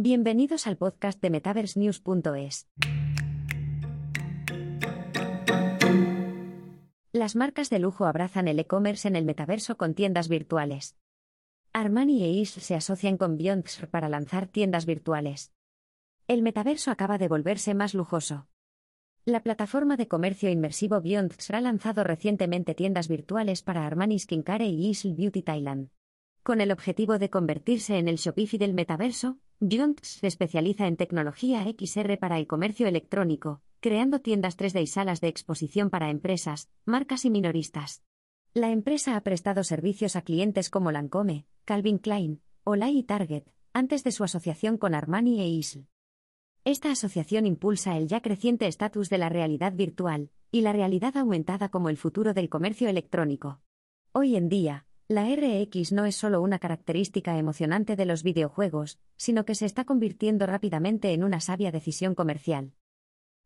Bienvenidos al podcast de MetaverseNews.es. Las marcas de lujo abrazan el e-commerce en el metaverso con tiendas virtuales. Armani e Isle se asocian con Beyondx para lanzar tiendas virtuales. El metaverso acaba de volverse más lujoso. La plataforma de comercio inmersivo Beyondx ha lanzado recientemente tiendas virtuales para Armani Skincare y Isle Beauty Thailand. Con el objetivo de convertirse en el Shopify del metaverso, Beyondx se especializa en tecnología XR para el comercio electrónico, creando tiendas 3D y salas de exposición para empresas, marcas y minoristas. La empresa ha prestado servicios a clientes como Lancome, Calvin Klein, Olay y Target, antes de su asociación con Armani e Isle. Esta asociación impulsa el ya creciente estatus de la realidad virtual y la realidad aumentada como el futuro del comercio electrónico. Hoy en día, la RX no es solo una característica emocionante de los videojuegos, sino que se está convirtiendo rápidamente en una sabia decisión comercial.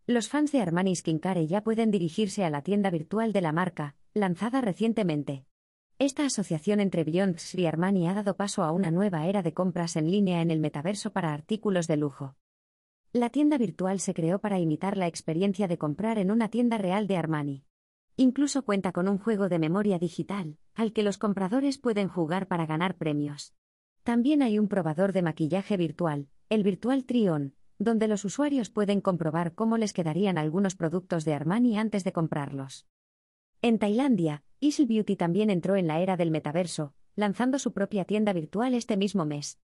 Los fans de Armani Skincare ya pueden dirigirse a la tienda virtual de la marca, lanzada recientemente. Esta asociación entre Beyoncé y Armani ha dado paso a una nueva era de compras en línea en el metaverso para artículos de lujo. La tienda virtual se creó para imitar la experiencia de comprar en una tienda real de Armani. Incluso cuenta con un juego de memoria digital, al que los compradores pueden jugar para ganar premios. También hay un probador de maquillaje virtual, el Virtual Trion, donde los usuarios pueden comprobar cómo les quedarían algunos productos de Armani antes de comprarlos. En Tailandia, Isle Beauty también entró en la era del metaverso, lanzando su propia tienda virtual este mismo mes.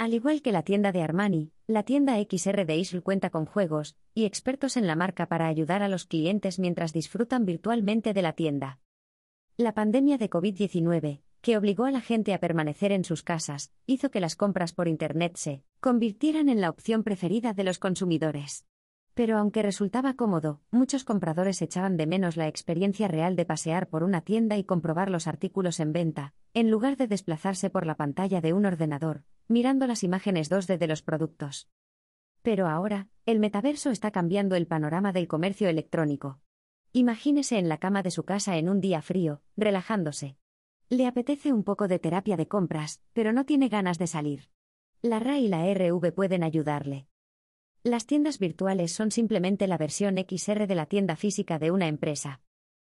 Al igual que la tienda de Armani, la tienda XR de Isle cuenta con juegos y expertos en la marca para ayudar a los clientes mientras disfrutan virtualmente de la tienda. La pandemia de COVID-19, que obligó a la gente a permanecer en sus casas, hizo que las compras por Internet se convirtieran en la opción preferida de los consumidores. Pero aunque resultaba cómodo, muchos compradores echaban de menos la experiencia real de pasear por una tienda y comprobar los artículos en venta, en lugar de desplazarse por la pantalla de un ordenador, mirando las imágenes 2D de los productos. Pero ahora, el metaverso está cambiando el panorama del comercio electrónico. Imagínese en la cama de su casa en un día frío, relajándose, le apetece un poco de terapia de compras, pero no tiene ganas de salir. La RA y la RV pueden ayudarle. Las tiendas virtuales son simplemente la versión XR de la tienda física de una empresa.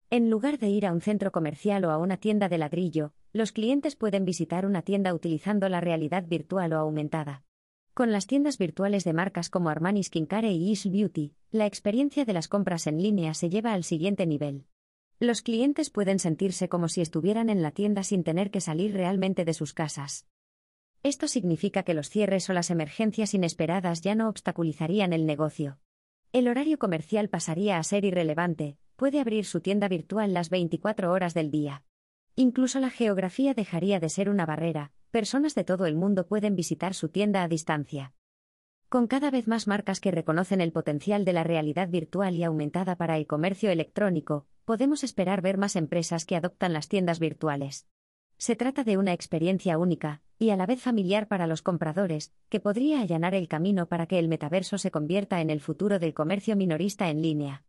En lugar de ir a un centro comercial o a una tienda de ladrillo, los clientes pueden visitar una tienda utilizando la realidad virtual o aumentada. Con las tiendas virtuales de marcas como Armani Skincare y Isle Beauty, la experiencia de las compras en línea se lleva al siguiente nivel. Los clientes pueden sentirse como si estuvieran en la tienda sin tener que salir realmente de sus casas. Esto significa que los cierres o las emergencias inesperadas ya no obstaculizarían el negocio. El horario comercial pasaría a ser irrelevante, puede abrir su tienda virtual las 24 horas del día. Incluso la geografía dejaría de ser una barrera, personas de todo el mundo pueden visitar su tienda a distancia. Con cada vez más marcas que reconocen el potencial de la realidad virtual y aumentada para el comercio electrónico, podemos esperar ver más empresas que adoptan las tiendas virtuales. Se trata de una experiencia única, y a la vez familiar para los compradores, que podría allanar el camino para que el metaverso se convierta en el futuro del comercio minorista en línea.